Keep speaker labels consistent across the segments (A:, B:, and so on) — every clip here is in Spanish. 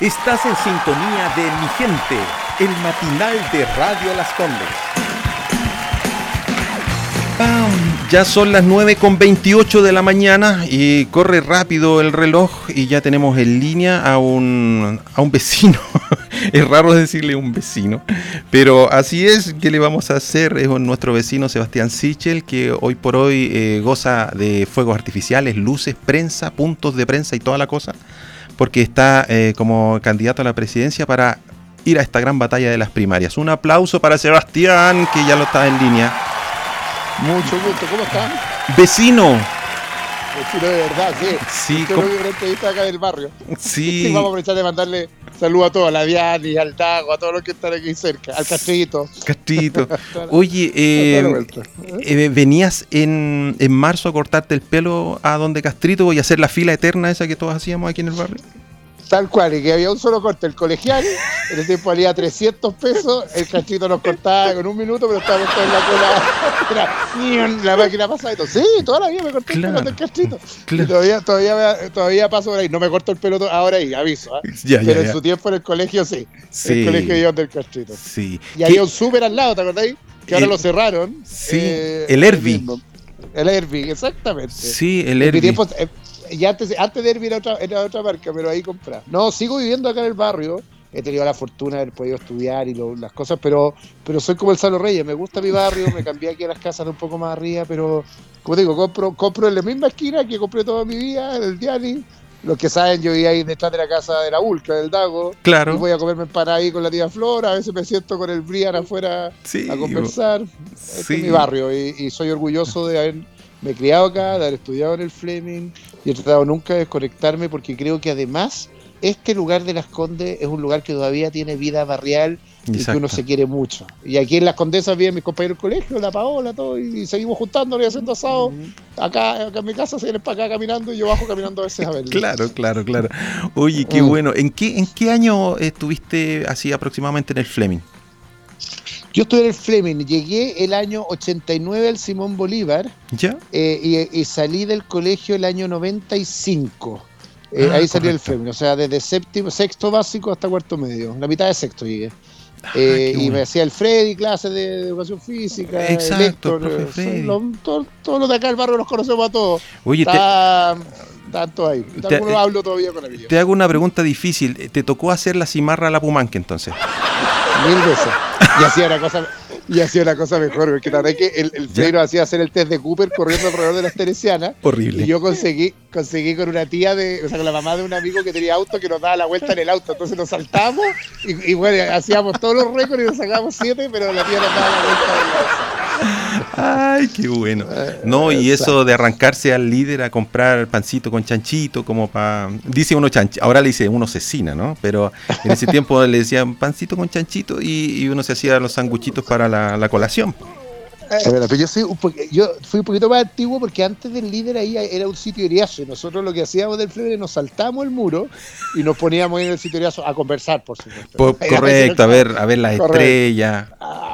A: Estás en sintonía de Mi Gente, el matinal de Radio Las Condes. Ya son las 9 con 28 de la mañana y corre rápido el reloj y ya tenemos en línea a un, a un vecino. es raro decirle un vecino, pero así es. ¿Qué le vamos a hacer? Es nuestro vecino Sebastián Sichel que hoy por hoy eh, goza de fuegos artificiales, luces, prensa, puntos de prensa y toda la cosa, porque está eh, como candidato a la presidencia para ir a esta gran batalla de las primarias. Un aplauso para Sebastián que ya lo está en línea.
B: Mucho gusto, ¿cómo están?
A: Vecino.
B: Vecino de verdad, sí.
A: Sí,
B: Yo
A: com-
B: creo que una entrevista acá del barrio.
A: Sí.
B: Vamos a aprovechar de mandarle saludos a todos, a la Diani, al Tago, a todos los que están aquí cerca, al Castrito.
A: Castrito. Oye, eh, eh, venías en, en marzo a cortarte el pelo a donde Castrito y hacer la fila eterna esa que todos hacíamos aquí en el barrio.
B: Tal cual, y que había un solo corte, el colegial, en el tiempo valía 300 pesos, el Castrito nos cortaba con un minuto, pero estábamos todos en la cola. Era, la máquina pasaba y todo. Sí, toda la vida me corté
A: Claro.
B: el pelo del.
A: Claro.
B: Y todavía, todavía, todavía paso por ahí. No me corto el pelo ahora ahí, aviso. ¿ah?
A: Ya, ya,
B: pero en
A: ya.
B: su tiempo en el colegio sí.
A: Sí.
B: El colegio de del Castrito.
A: Sí.
B: Y
A: ¿Qué-
B: había un súper al lado, ¿te acordáis? Que ahora lo cerraron. eh,
A: Sí, el Herbie.
B: El Herbie, exactamente.
A: Sí, el
B: En
A: Herbie.
B: Y antes, antes de Herbie era otra, era otra marca, pero ahí compré. No, sigo viviendo acá en el barrio. He tenido la fortuna de haber podido estudiar y lo- las cosas, pero, pero soy como el Salo Reyes. Me gusta mi barrio, me cambié aquí a las casas de un poco más arriba, pero como digo, compro, compro en la misma esquina que compré toda mi vida, en el Diani. Los que saben, yo vivía ahí detrás de la casa de la Ulca, del Dago. Y
A: Claro.
B: voy a comerme empanada ahí con la tía Flora. A veces me siento con el Brian afuera
A: Sí,
B: a conversar. Este
A: sí.
B: es mi barrio y, y soy orgulloso de haberme criado acá, de haber estudiado en el Fleming y he tratado nunca de desconectarme porque creo que además este lugar de Las Condes es un lugar que todavía tiene vida barrial y que uno se quiere mucho. Y aquí en Las Condesas viven mis compañeros del colegio, la Paola, todo, y, seguimos juntándonos y haciendo asado. Acá, acá en mi casa se vienen para acá caminando y yo bajo caminando a veces a verlos.
A: Claro, claro, claro. Oye, qué
B: Mm.
A: bueno. ¿En qué, ¿En qué año estuviste así aproximadamente en el Fleming?
B: Yo estuve en el Fleming, llegué el año 89 al Simón Bolívar.
A: ¿Ya?
B: Eh, y, y salí del colegio el año 95. Eh,
A: Ah,
B: ahí salí del
A: correcto.
B: Fleming, o sea, desde séptimo, sexto básico hasta cuarto medio, la mitad de sexto llegué.
A: Ah,
B: Eh, y me hacía el Freddy, clases de educación física,
A: Exacto,
B: eh,
A: Freddy.
B: lo- todo- todos los de acá del barrio los conocemos a todos.
A: Oye, te,
B: Están están todos ahí.
A: te-
B: hablo todavía con ellos.
A: te hago una pregunta difícil. ¿Te tocó hacer la cimarra a la Pumanque entonces?
B: Mil veces. Y hacía una cosa, y hacía una cosa mejor, porque la verdad es que el, el nos hacía hacer el test de Cooper corriendo alrededor de las Teresianas.
A: Horrible.
B: Y yo conseguí, conseguí con una tía de, o sea, con la mamá de un amigo que tenía auto que nos daba la vuelta en el auto. Entonces nos saltamos y, y bueno, hacíamos todos los récords y nos sacábamos siete, pero la tía nos daba la vuelta en el auto.
A: Ay, qué bueno. No, y eso de arrancarse al líder a comprar pancito con chanchito, como para. Dice uno chanchito, ahora le dice uno cecina, ¿no? Pero en ese tiempo le decían pancito con chanchito y, y uno se hacía los sanguchitos para la, la colación.
B: Verdad, pero yo, soy un po- yo fui un poquito más antiguo porque antes del líder ahí era un sitio eriazo y nosotros lo que hacíamos del Flebre nos saltábamos el muro y nos poníamos en el sitio eriazo a conversar, por supuesto.
A: Po- correcto, a ver, a ver las
B: Correcto.
A: estrellas.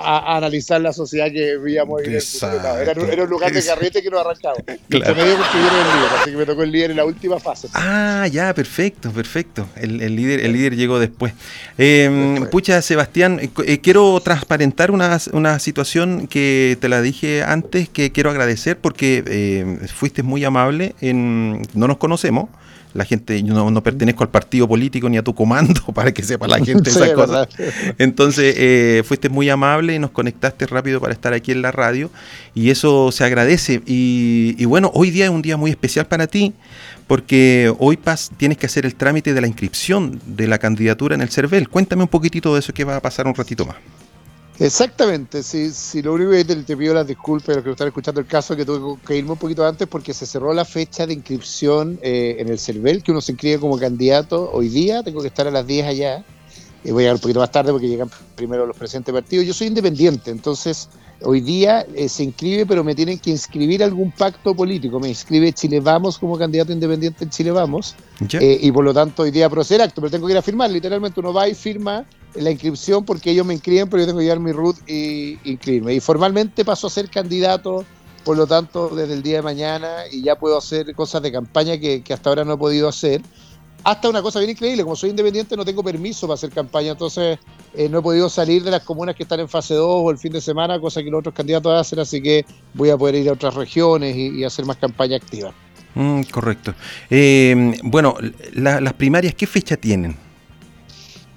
B: A, a analizar la sociedad que vivíamos en era, un- era un lugar de carrete que nos arrancaba.
A: Claro.
B: Claro. medio construyeron el líder, así que me tocó el líder en la última fase.
A: Ah, ya, perfecto, perfecto. El, el líder, el líder llegó después. Eh,
B: Después.
A: pucha, Sebastián, eh, eh, quiero transparentar una, una situación que te la dije antes, que quiero agradecer porque eh, fuiste muy amable. En, no nos conocemos. La gente, yo no, no pertenezco al partido político ni a tu comando, para que sepa la gente
B: Sí,
A: esas
B: es
A: cosas. Entonces, eh, fuiste muy amable y nos conectaste rápido para estar aquí en la radio y eso se agradece. Y, y bueno, hoy día es un día muy especial para ti porque hoy pas, tienes que hacer el trámite de la inscripción de la candidatura en el CERVEL. Cuéntame un poquitito de eso que va a pasar un ratito más.
B: Exactamente, si, si lo único que te, te pido las disculpas a los que están escuchando el caso, que tuve que irme un poquito antes porque se cerró la fecha de inscripción eh, en el CERVEL, que uno se inscribe como candidato hoy día, tengo que estar a las 10 allá, y voy a llegar un poquito más tarde porque llegan primero los presentes partidos. Yo soy independiente, entonces hoy día eh, se inscribe, pero me tienen que inscribir algún pacto político. Me inscribe Chile Vamos como candidato independiente en Chile Vamos, eh, y por lo tanto hoy día proceder acto, pero tengo que ir a firmar. Literalmente uno va y firma la inscripción porque ellos me inscriben, pero yo tengo que llevar mi root y inscribirme. Y formalmente paso a ser candidato, por lo tanto, desde el día de mañana y ya puedo hacer cosas de campaña que, hasta ahora no he podido hacer. hasta una cosa bien increíble, como soy independiente no tengo permiso para hacer campaña, entonces eh, no he podido salir de las comunas que están en fase 2 o el fin de semana, cosa que los otros candidatos hacen, así que voy a poder ir a otras regiones y, hacer más campaña activa.
A: Mm, correcto. Eh, bueno, las primarias, ¿qué fecha tienen?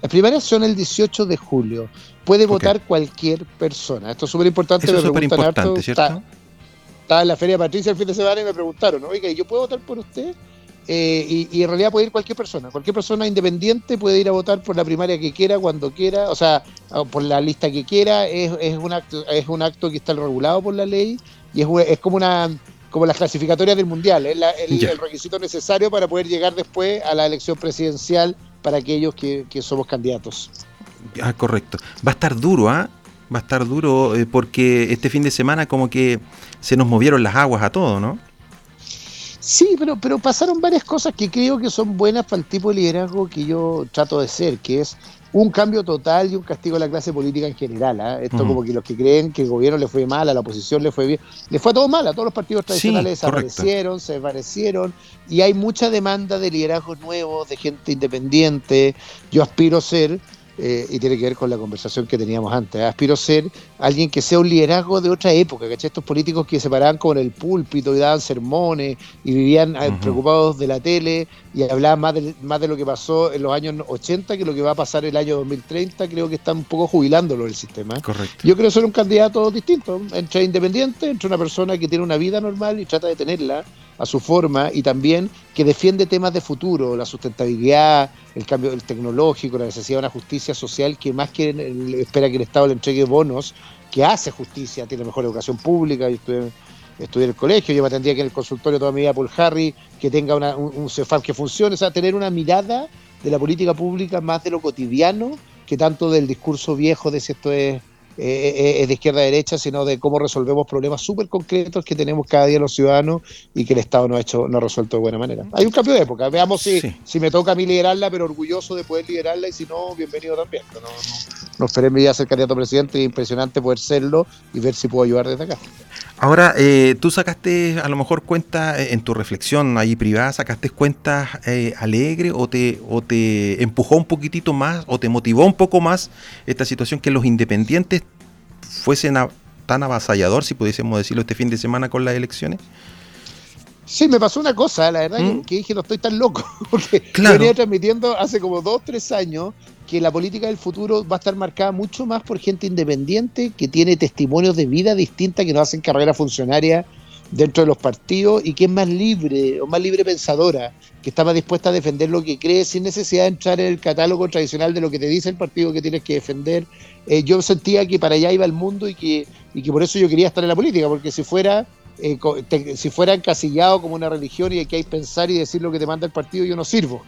B: Las primarias son el 18 de julio. Puede votar cualquier persona. Esto es súper importante.
A: Eso es súper importante, ¿cierto?
B: Estaba en la Feria Patricia el fin de semana y me preguntaron, oiga, ¿yo puedo votar por usted? Eh, y, en realidad puede ir cualquier persona. Cualquier persona independiente puede ir a votar por la primaria que quiera, cuando quiera, o sea, por la lista que quiera. Es, un, acto, es un acto que está regulado por la ley y es, es como una como las clasificatorias del mundial. Es el, requisito necesario para poder llegar después a la elección presidencial para aquellos que, somos candidatos.
A: Ah, correcto. Va a estar duro, ¿ah? Va a estar duro eh, porque este fin de semana como que se nos movieron las aguas a todos, ¿no?
B: Sí, pero, pero pasaron varias cosas que creo que son buenas para el tipo de liderazgo que yo trato de ser, que es un cambio total y un castigo a la clase política en general. ¿ah? Esto como que los que creen que el gobierno le fue mal, a la oposición le fue bien, le fue todo mal, a todos los partidos tradicionales desaparecieron, se desvanecieron y hay mucha demanda de liderazgo nuevos, de gente independiente. Yo aspiro a ser eh, y tiene que ver con la conversación que teníamos antes. Aspiro a ser alguien que sea un liderazgo de otra época, ¿cachai? Estos políticos que se paraban con el púlpito y daban sermones y vivían eh, preocupados de la tele y hablaban más de, más de lo que pasó en los años 80 que lo que va a pasar el año 2030, creo que están un poco jubilándolo el sistema.
A: Correcto.
B: Yo creo ser un candidato distinto, entre independiente, entre una persona que tiene una vida normal y trata de tenerla a su forma y también que defiende temas de futuro, la sustentabilidad, el cambio tecnológico, la necesidad de una justicia social que más que espera que el Estado le entregue bonos, que hace justicia, tiene mejor educación pública, yo estudié, en el colegio, yo me atendía que en el consultorio toda mi vida por Harry, que tenga un, un CEFAP que funcione, o sea, tener una mirada de la política pública más de lo cotidiano que tanto del discurso viejo de si esto es eh, eh, es de izquierda a derecha, sino de cómo resolvemos problemas súper concretos que tenemos cada día los ciudadanos y que el Estado no ha hecho, no ha resuelto de buena manera. Hay un cambio de época, veamos si, si me toca a mí liderarla, pero orgulloso de poder liderarla y si no, bienvenido también. No, no, no esperé ya ser candidato a presidente, es impresionante poder serlo y ver si puedo ayudar desde acá.
A: Ahora, eh, tú sacaste a lo mejor cuenta en tu reflexión ahí privada, sacaste cuentas eh, alegre o te, o te empujó un poquitito más o te motivó un poco más esta situación que los independientes fuesen tan avasallador, si pudiésemos decirlo, este fin de semana con las elecciones?
B: Sí, me pasó una cosa, la verdad, que, ¿Mm? dije, no estoy tan loco, porque venía transmitiendo hace como dos, tres años que la política del futuro va a estar marcada mucho más por gente independiente que tiene testimonios de vida distinta que no hacen carrera funcionaria dentro de los partidos y que es más libre o más libre pensadora, que está más dispuesta a defender lo que cree sin necesidad de entrar en el catálogo tradicional de lo que te dice el partido que tienes que defender. Eh, yo sentía que para allá iba el mundo y que, y que por eso yo quería estar en la política, porque si fuera eh, si fuera encasillado como una religión y hay que pensar y decir lo que te manda el partido, yo no sirvo.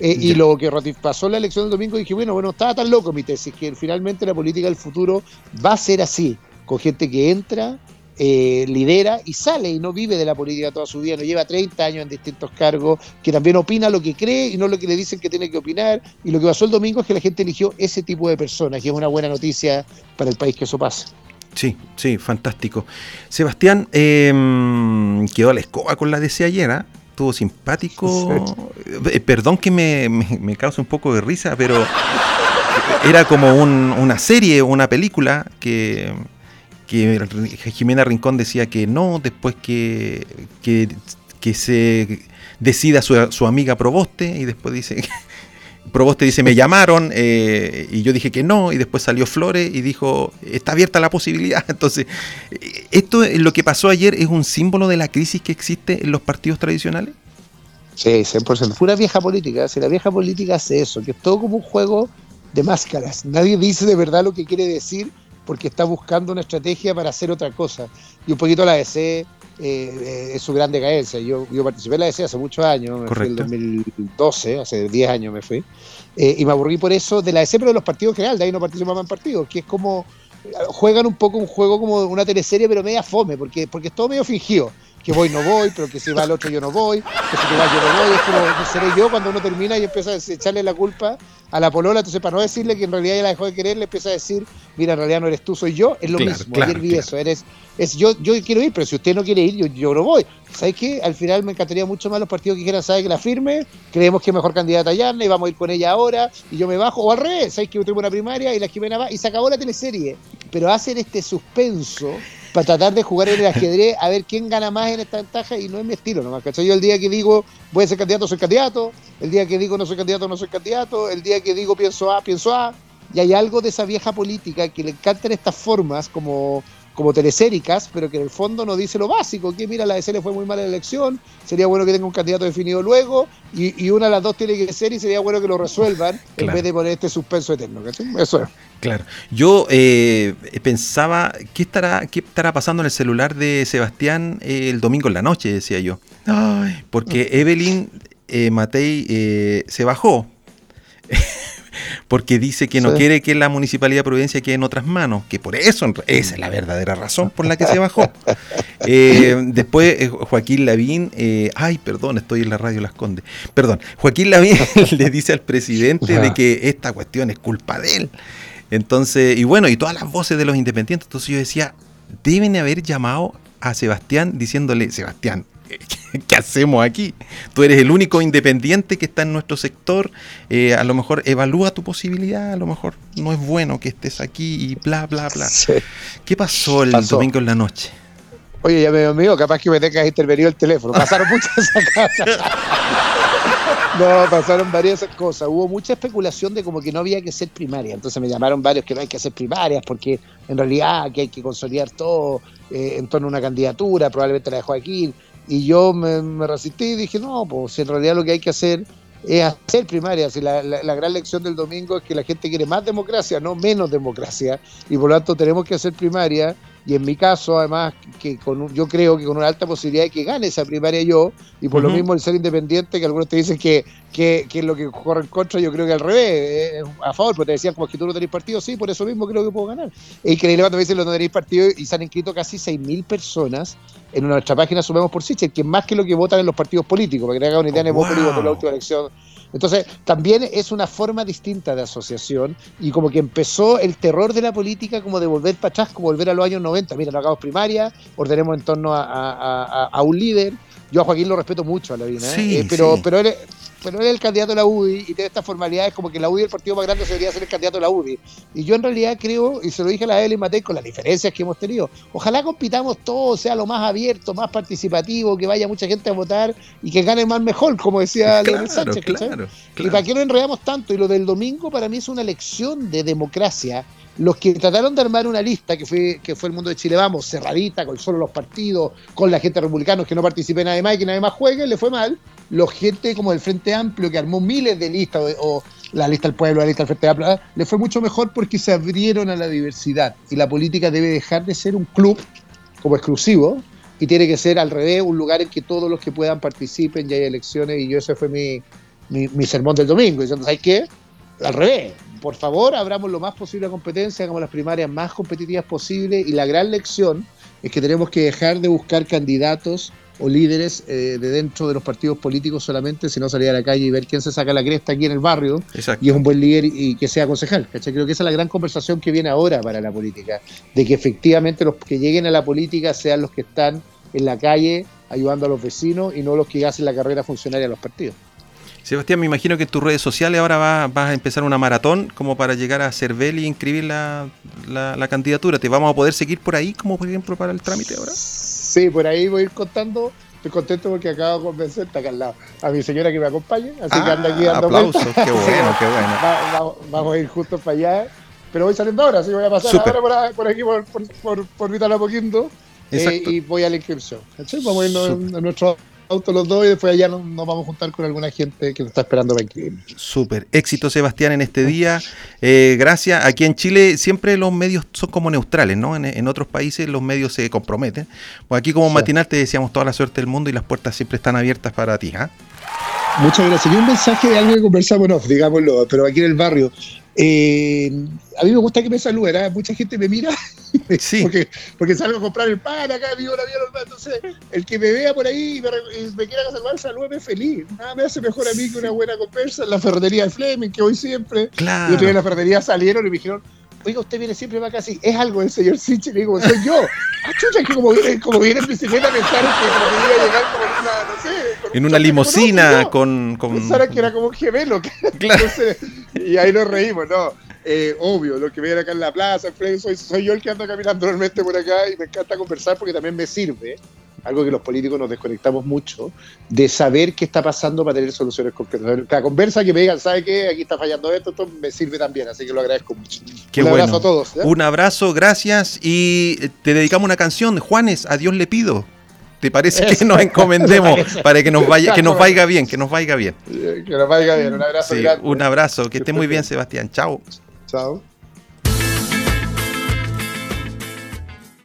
B: Eh, y lo que pasó en la elección del domingo, dije, bueno, bueno, estaba tan loco mi tesis, que finalmente la política del futuro va a ser así, con gente que entra, eh, lidera y sale y no vive de la política toda su vida, no lleva 30 años en distintos cargos, que también opina lo que cree y no lo que le dicen que tiene que opinar. Y lo que pasó el domingo es que la gente eligió ese tipo de personas, y es una buena noticia para el país que eso pase.
A: Sí, sí, fantástico. Sebastián, em, quedó a la escoba con la DC ayer, ¿ah? Estuvo simpático. Eh, perdón que me, me, cause un poco de risa, pero era como una serie, una película que, que Jimena Rincón decía que no, después que, que, que se decida su, su amiga Proboste, y después dice Proboste dice, me llamaron eh, y yo dije que no, y después salió Flores y dijo, está abierta la posibilidad. Entonces, ¿esto lo que pasó ayer es un símbolo de la crisis que existe en los partidos tradicionales?
B: Sí, 100%. Pura vieja política. Si la vieja política hace eso, que es todo como un juego de máscaras. Nadie dice de verdad lo que quiere decir porque está buscando una estrategia para hacer otra cosa. Y un poquito la DC eh, es su gran decadencia. Yo, yo participé en la DC hace muchos años, me fui en 2012, hace 10 años me fui, eh, y me aburrí por eso de la DC, pero de los partidos en general, de ahí no participaba en partidos, que es como, juegan un poco un juego como una teleserie, pero media fome, porque, porque es todo medio fingido. Que voy no voy, pero que si va el otro yo no voy, que si va yo no voy, es como que seré yo cuando uno termina y empieza a echarle la culpa a la polola, entonces para no decirle que en realidad ya la dejó de querer, le empieza a decir, mira, en realidad no eres tú, soy yo, es lo mismo, ayer vi eso, eres, es yo, yo quiero ir, pero si usted no quiere ir, yo, yo no voy. ¿Sabes qué? Al final me encantaría mucho más los partidos que quieran saber que la firme, creemos que es mejor candidata Yarna y vamos a ir con ella ahora, y yo me bajo, o al revés, ¿sabes que yo tengo una primaria y la Jimena va, y se acabó la teleserie. Pero hacen este suspenso para tratar de jugar en el ajedrez a ver quién gana más en esta ventaja y no es mi estilo nomás, ¿cachai? Yo el día que digo voy a ser candidato, soy candidato, el día que digo no soy candidato, no soy candidato, el día que digo pienso A, pienso A, y hay algo de esa vieja política que le encantan estas formas como como teleséricas, pero que en el fondo no dice lo básico, que mira, la DC le fue muy mala la elección, sería bueno que tenga un candidato definido luego, y, una de las dos tiene que ser y sería bueno que lo resuelvan en vez de poner este suspenso eterno. Eso es.
A: Claro. Yo eh, pensaba, ¿qué estará, ¿qué estará pasando en el celular de Sebastián eh, el domingo en la noche? Decía yo. porque Evelyn eh, Matei eh, se bajó. Porque dice que no quiere que la municipalidad de Providencia quede en otras manos, que por eso, esa es la verdadera razón por la que se bajó. Eh, después eh, Joaquín Lavín, eh, ay, perdón, estoy en la radio Las Condes, perdón, Joaquín Lavín le dice al presidente de que esta cuestión es culpa de él. Entonces, y bueno, y todas las voces de los independientes, entonces yo decía, deben haber llamado a Sebastián diciéndole, Sebastián, ¿qué hacemos aquí? Tú eres el único independiente que está en nuestro sector, eh, a lo mejor evalúa tu posibilidad, a lo mejor no es bueno que estés aquí y bla, bla, bla. ¿Qué pasó el domingo en la noche?
B: Oye, ya me amigo, capaz que me tengas intervenido el teléfono. Pasaron muchas cosas. No, pasaron varias cosas. Hubo mucha especulación de como que no había que ser primaria. Entonces me llamaron varios que no hay que hacer primarias porque en realidad que hay que consolidar todo eh, en torno a una candidatura, probablemente la de Joaquín. Y yo me, resistí y dije, no, pues en realidad lo que hay que hacer es hacer primarias. Y la, la, gran lección del domingo es que la gente quiere más democracia, no menos democracia. Y por lo tanto tenemos que hacer primaria y en mi caso, además, que con yo creo que con una alta posibilidad de que gane esa primaria yo, y por lo mismo el ser independiente, que algunos te dicen que, que, es lo que corre en contra, yo creo que al revés, a favor, porque te decían como que tú no tenés partido, sí, por eso mismo creo que puedo ganar. Es increíble cuando me dicen que no tenéis partido y se han inscrito casi 6.000 personas en nuestra página Sumemos por Siche, que es más que lo que votan en los partidos políticos, para que te hagan una idea, en el voto por la última elección. Entonces, también es una forma distinta de asociación y como que empezó el terror de la política como de volver para atrás, como volver a los años 90. Mira, no hagamos primaria, ordenemos en torno a, un líder. Yo a Joaquín lo respeto mucho a la vida, ¿eh? eh pero, pero él, pero él es el candidato de la UDI y tiene estas formalidades como que la UDI, el partido más grande, debería ser el candidato de la UDI. Y yo en realidad creo, y se lo dije a la Evelyn Matei con las diferencias que hemos tenido, ojalá compitamos todos, sea lo más abierto, más participativo, que vaya mucha gente a votar y que gane más mejor, como decía Leonel Sánchez. Y para qué no enredamos tanto, y lo del domingo para mí es una lección de democracia los que trataron de armar una lista que fue, que fue el mundo de Chile Vamos, cerradita, con solo los partidos, con la gente republicana que no participe nadie más y que nadie más juegue, le fue mal. Los gente como del Frente Amplio que armó miles de listas, o, la lista del pueblo, la lista del Frente Amplio, ah, le fue mucho mejor porque se abrieron a la diversidad. Y la política debe dejar de ser un club como exclusivo y tiene que ser al revés, un lugar en que todos los que puedan participen y hay elecciones. Y yo ese fue mi, mi, sermón del domingo, diciendo, ¿sabes qué? Al revés, por favor, abramos lo más posible la competencia, hagamos las primarias más competitivas posible y la gran lección es que tenemos que dejar de buscar candidatos o líderes eh, de dentro de los partidos políticos solamente, sino salir a la calle y ver quién se saca la cresta aquí en el barrio y es un buen líder y, que sea concejal. Creo que esa es la gran conversación que viene ahora para la política, de que efectivamente los que lleguen a la política sean los que están en la calle ayudando a los vecinos y no los que hacen la carrera funcionaria a los partidos.
A: Sebastián, me imagino que en tus redes sociales ahora vas, a empezar una maratón como para llegar a Cervel y inscribir la, candidatura. ¿Te vamos a poder seguir por ahí, como por ejemplo para el trámite ahora?
B: Sí, por ahí voy a ir contando. Estoy contento porque acabo de convencer, está acá al lado, a mi señora que me acompañe, así que anda aquí
A: dando aplausos, qué bueno, qué bueno.
B: vamos a ir juntos para allá, pero voy saliendo ahora, así voy a pasar ahora por, aquí, por, por, por, por eh, y voy a la inscripción. Vamos a irnos a nuestro auto los dos y después allá nos, vamos a juntar con alguna gente que nos está esperando para.
A: Súper. Éxito, Sebastián, en este día. Eh, gracias. Aquí en Chile siempre los medios son como neutrales, ¿no? En, otros países los medios se comprometen. Pues aquí como matinal te deseamos toda la suerte del mundo y las puertas siempre están abiertas para ti. ¿ah?
B: Muchas gracias. Y un mensaje de algo que conversamos, no, digámoslo, pero aquí en el barrio. Eh, a mí me gusta que me saluden, ¿eh? mucha gente me mira sí. porque, porque salgo a comprar el pan acá, vivo la vida Entonces, el que me vea por ahí y me, quiera saludar, salúdeme feliz. Nada me hace mejor a mí que una buena conversa. En la ferretería de Fleming, que voy siempre.
A: Claro.
B: Yo en la ferretería salieron y me dijeron, oiga, usted viene siempre para acá así, es algo el señor Siche, le digo, soy yo. Ah, chucha, que como viene, como viene en bicicleta, pensaron que me iba a llegar como en una, no sé.
A: En una limusina con, con...
B: Pensaron que era como un gemelo. Claro. y ahí nos reímos, ¿no? Eh, obvio, lo que ven acá en la plaza, soy, soy yo el que anda caminando normalmente por acá y me encanta conversar porque también me sirve algo que los políticos nos desconectamos mucho, de saber qué está pasando para tener soluciones concretas. Cada conversa que me digan, ¿sabe qué? Aquí está fallando esto, esto me sirve también, así que lo agradezco mucho.
A: Un abrazo a todos. Un abrazo, gracias y te dedicamos una canción, Juanes, a Dios le pido. ¿Te parece que nos encomendemos para que nos vaya, que nos vaya bien, que nos vaya bien?
B: Que nos vaya bien, un abrazo
A: Un abrazo, que esté muy bien, Sebastián. Chao.
B: Chao.